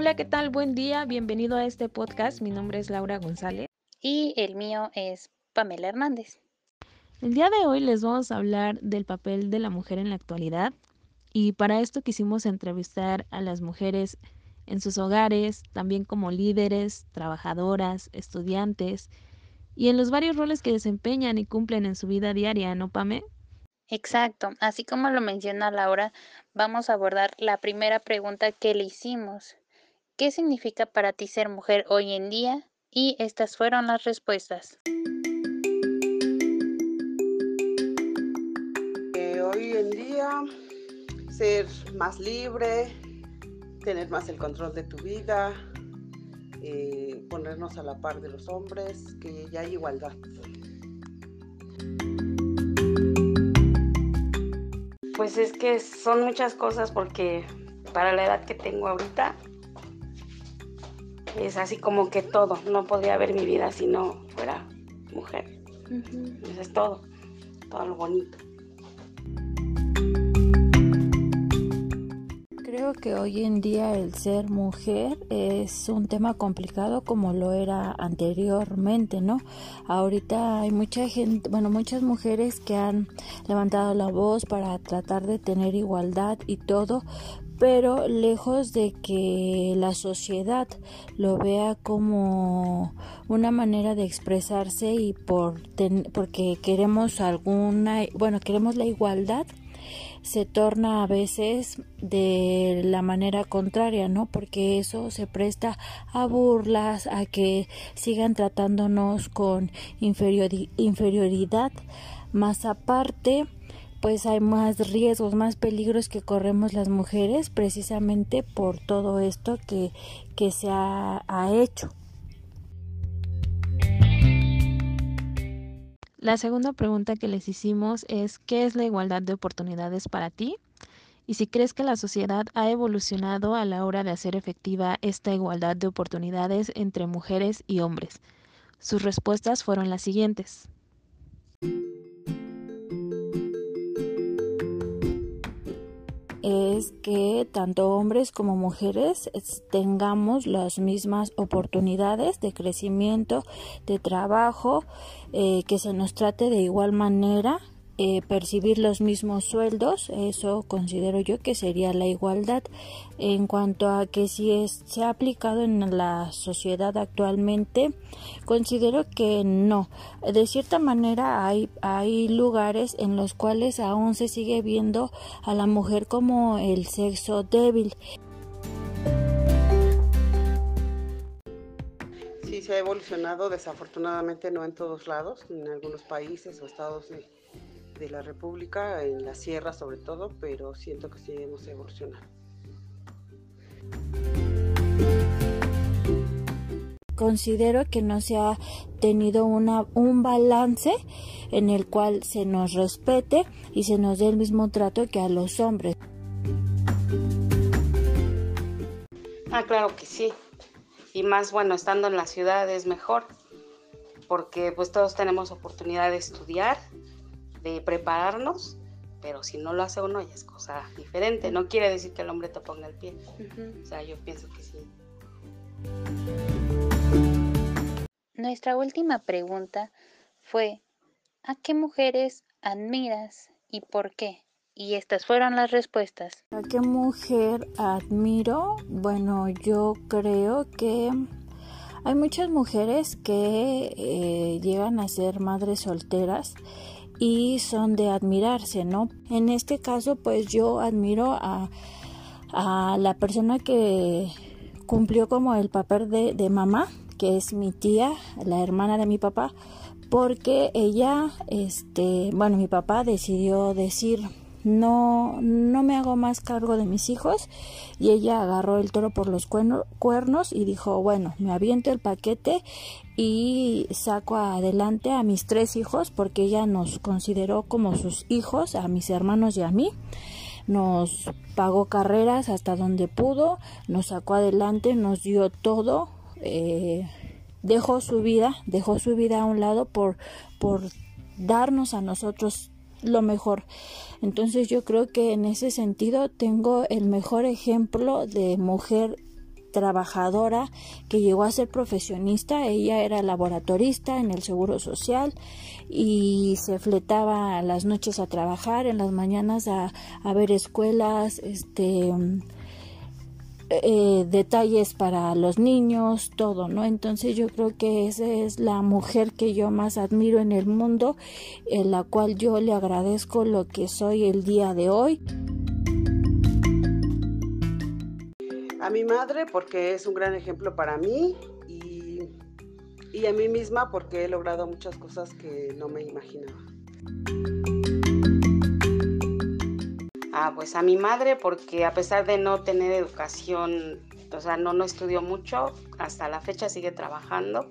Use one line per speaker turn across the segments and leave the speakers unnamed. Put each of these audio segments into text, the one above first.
Hola, ¿qué tal? Buen día, bienvenido a este podcast. Mi nombre es Laura González.
Y el mío es Pamela Hernández.
El día de hoy les vamos a hablar del papel de la mujer en la actualidad y para esto quisimos entrevistar a las mujeres en sus hogares, también como líderes, trabajadoras, estudiantes y en los varios roles que desempeñan y cumplen en su vida diaria, ¿no, Pame?
Exacto, así como lo menciona Laura, vamos a abordar la primera pregunta que le hicimos. ¿Qué significa para ti ser mujer hoy en día? Y estas fueron las respuestas.
Eh, hoy en día, ser más libre, tener más el control de tu vida, eh, ponernos a la par de los hombres, que ya hay igualdad.
Pues es que son muchas cosas porque para la edad que tengo ahorita es así como que todo, no podría haber mi vida si no fuera mujer. Eso es todo, todo lo bonito.
Creo que hoy en día el ser mujer es un tema complicado como lo era anteriormente, ¿no? Ahorita hay mucha gente, bueno, muchas mujeres que han levantado la voz para tratar de tener igualdad y todo, pero lejos de que la sociedad lo vea como una manera de expresarse y por porque queremos alguna, bueno, queremos la igualdad, se torna a veces de la manera contraria, ¿no? Porque eso se presta a burlas, a que sigan tratándonos con inferioridad, más aparte, pues hay más riesgos, más peligros que corremos las mujeres precisamente por todo esto que, que se ha, ha hecho.
La segunda pregunta que les hicimos es ¿qué es la igualdad de oportunidades para ti? Y si crees que la sociedad ha evolucionado a la hora de hacer efectiva esta igualdad de oportunidades entre mujeres y hombres. Sus respuestas fueron las siguientes.
Es que tanto hombres como mujeres tengamos las mismas oportunidades de crecimiento, de trabajo, eh, que se nos trate de igual manera eh, percibir los mismos sueldos, eso considero yo que sería la igualdad. En cuanto a que si es, se ha aplicado en la sociedad actualmente, considero que no. De cierta manera hay, hay lugares en los cuales aún se sigue viendo a la mujer como el sexo débil.
Sí, se ha evolucionado, desafortunadamente no en todos lados, en algunos países o estados de la República, en la sierra sobre todo, pero siento que sí hemos evolucionado.
Considero que no se ha tenido una, un balance en el cual se nos respete y se nos dé el mismo trato que a los hombres.
Ah, claro que sí. Y más bueno, estando en la ciudad es mejor, porque pues todos tenemos oportunidad de estudiar, de prepararnos, pero si no lo hace uno ya es cosa diferente. No quiere decir que el hombre te ponga el pie. O sea, yo pienso que sí.
Nuestra última pregunta fue, ¿a qué mujeres admiras y por qué? Y estas fueron las respuestas.
¿A qué mujer admiro? Bueno, yo creo que hay muchas mujeres que eh, llegan a ser madres solteras y son de admirarse, ¿no? En este caso, pues yo admiro a, a la persona que cumplió como el papel de, de mamá, que es mi tía, la hermana de mi papá, porque ella, este, bueno, mi papá decidió decir, no, no me hago más cargo de mis hijos y ella agarró el toro por los cuernos y dijo, bueno, me aviento el paquete y saco adelante a mis tres hijos porque ella nos consideró como sus hijos, a mis hermanos y a mí. Nos pagó carreras hasta donde pudo, nos sacó adelante, nos dio todo, eh, dejó su vida, dejó su vida a un lado por, por darnos a nosotros lo mejor. Entonces yo creo que en ese sentido tengo el mejor ejemplo de mujer trabajadora que llegó a ser profesionista. Ella era laboratorista en el Seguro Social y se fletaba las noches a trabajar, en las mañanas a, a ver escuelas, este eh, detalles para los niños, todo, ¿no? Entonces yo creo que esa es la mujer que yo más admiro en el mundo, en la cual yo le agradezco lo que soy el día de hoy.
A mi madre porque es un gran ejemplo para mí y, y a mí misma porque he logrado muchas cosas que no me imaginaba.
Ah, pues a mi madre porque a pesar de no tener educación, o sea, no, no estudió mucho, hasta la fecha sigue trabajando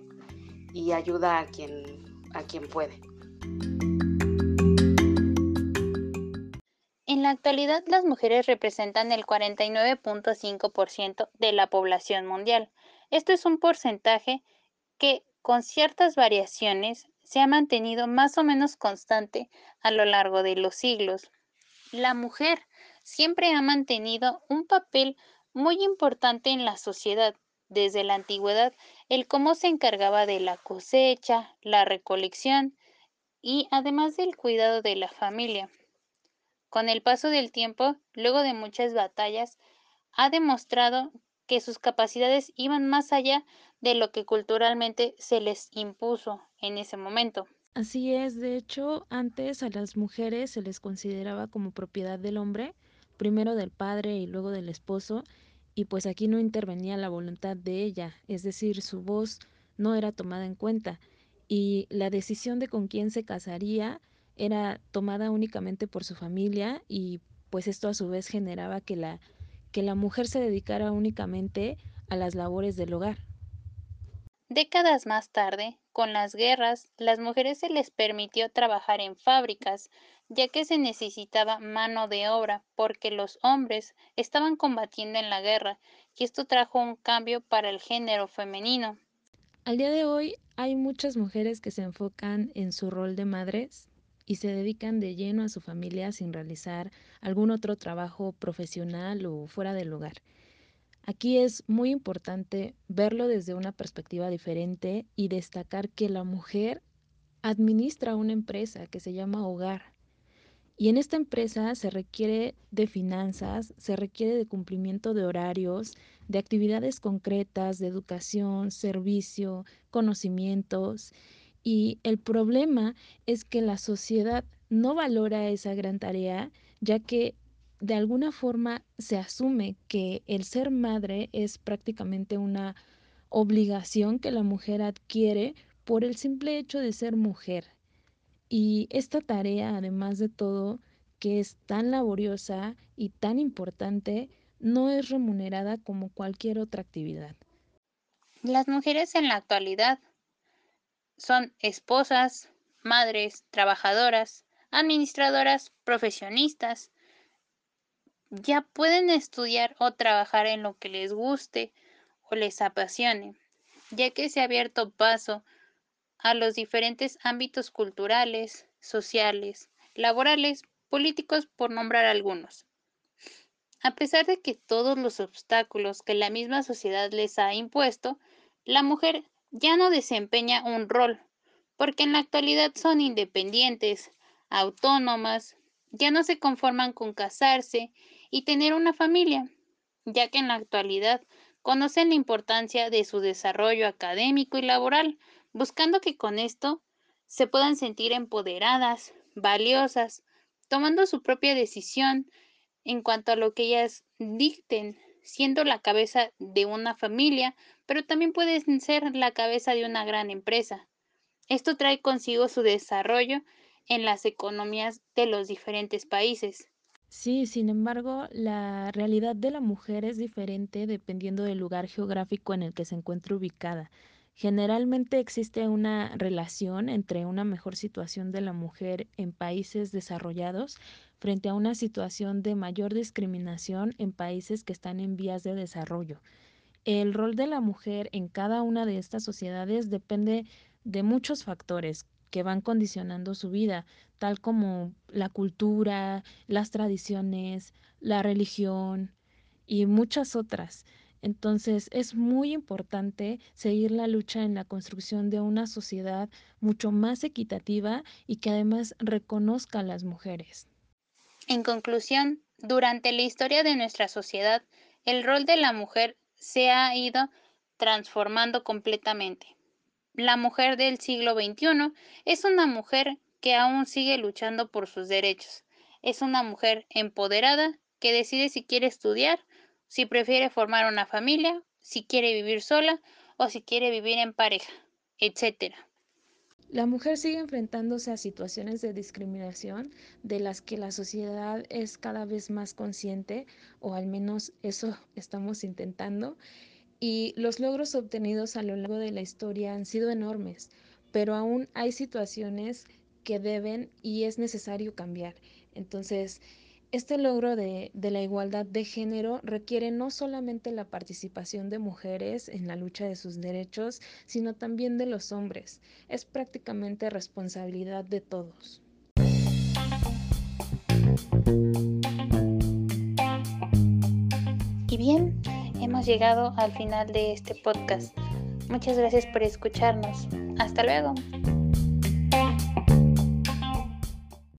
y ayuda a quien, a quien puede.
En la actualidad, las mujeres representan el 49.5% de la población mundial. Esto es un porcentaje que, con ciertas variaciones, se ha mantenido más o menos constante a lo largo de los siglos. La mujer siempre ha mantenido un papel muy importante en la sociedad. Desde la antigüedad, el cómo se encargaba de la cosecha, la recolección y además del cuidado de la familia. Con el paso del tiempo, luego de muchas batallas, ha demostrado que sus capacidades iban más allá de lo que culturalmente se les impuso en ese momento.
Así es, de hecho, antes a las mujeres se les consideraba como propiedad del hombre, primero del padre y luego del esposo, y pues aquí no intervenía la voluntad de ella, es decir, su voz no era tomada en cuenta, y la decisión de con quién se casaría era tomada únicamente por su familia y pues esto a su vez generaba que la que la mujer se dedicara únicamente a las labores del hogar.
Décadas más tarde, con las guerras, las mujeres se les permitió trabajar en fábricas, ya que se necesitaba mano de obra, porque los hombres estaban combatiendo en la guerra, y esto trajo un cambio para el género femenino.
Al día de hoy hay muchas mujeres que se enfocan en su rol de madres y se dedican de lleno a su familia sin realizar algún otro trabajo profesional o fuera del hogar. Aquí es muy importante verlo desde una perspectiva diferente y destacar que la mujer administra una empresa que se llama hogar. Y en esta empresa se requiere de finanzas, se requiere de cumplimiento de horarios, de actividades concretas, de educación, servicio, conocimientos. Y el problema es que la sociedad no valora esa gran tarea, ya que de alguna forma se asume que el ser madre es prácticamente una obligación que la mujer adquiere por el simple hecho de ser mujer. Y esta tarea, además de todo, que es tan laboriosa y tan importante, no es remunerada como cualquier otra actividad.
Las mujeres en la actualidad son esposas, madres, trabajadoras, administradoras, profesionistas, ya pueden estudiar o trabajar en lo que les guste o les apasione, ya que se ha abierto paso a los diferentes ámbitos culturales, sociales, laborales, políticos, por nombrar algunos. A pesar de que todos los obstáculos que la misma sociedad les ha impuesto, la mujer ya no desempeña un rol, porque en la actualidad son independientes, autónomas, ya no se conforman con casarse y tener una familia, ya que en la actualidad conocen la importancia de su desarrollo académico y laboral, buscando que con esto se puedan sentir empoderadas, valiosas, tomando su propia decisión en cuanto a lo que ellas dicten, siendo la cabeza de una familia, pero también pueden ser la cabeza de una gran empresa. Esto trae consigo su desarrollo en las economías de los diferentes países.
Sí, sin embargo, la realidad de la mujer es diferente dependiendo del lugar geográfico en el que se encuentre ubicada. Generalmente existe una relación entre una mejor situación de la mujer en países desarrollados frente a una situación de mayor discriminación en países que están en vías de desarrollo. El rol de la mujer en cada una de estas sociedades depende de muchos factores, que van condicionando su vida, tal como la cultura, las tradiciones, la religión y muchas otras. Entonces es muy importante seguir la lucha en la construcción de una sociedad mucho más equitativa y que además reconozca a las mujeres.
En conclusión, durante la historia de nuestra sociedad, el rol de la mujer se ha ido transformando completamente. La mujer del siglo XXI es una mujer que aún sigue luchando por sus derechos. Es una mujer empoderada que decide si quiere estudiar si prefiere formar una familia, si quiere vivir sola o si quiere vivir en pareja, etc.
La mujer sigue enfrentándose a situaciones de discriminación de las que la sociedad es cada vez más consciente, o al menos eso estamos intentando, y los logros obtenidos a lo largo de la historia han sido enormes, pero aún hay situaciones que deben y es necesario cambiar. Entonces, este logro de, la igualdad de género requiere no solamente la participación de mujeres en la lucha de sus derechos, sino también de los hombres. Es prácticamente responsabilidad de todos.
Y bien, hemos llegado al final de este podcast. Muchas gracias por escucharnos. Hasta luego.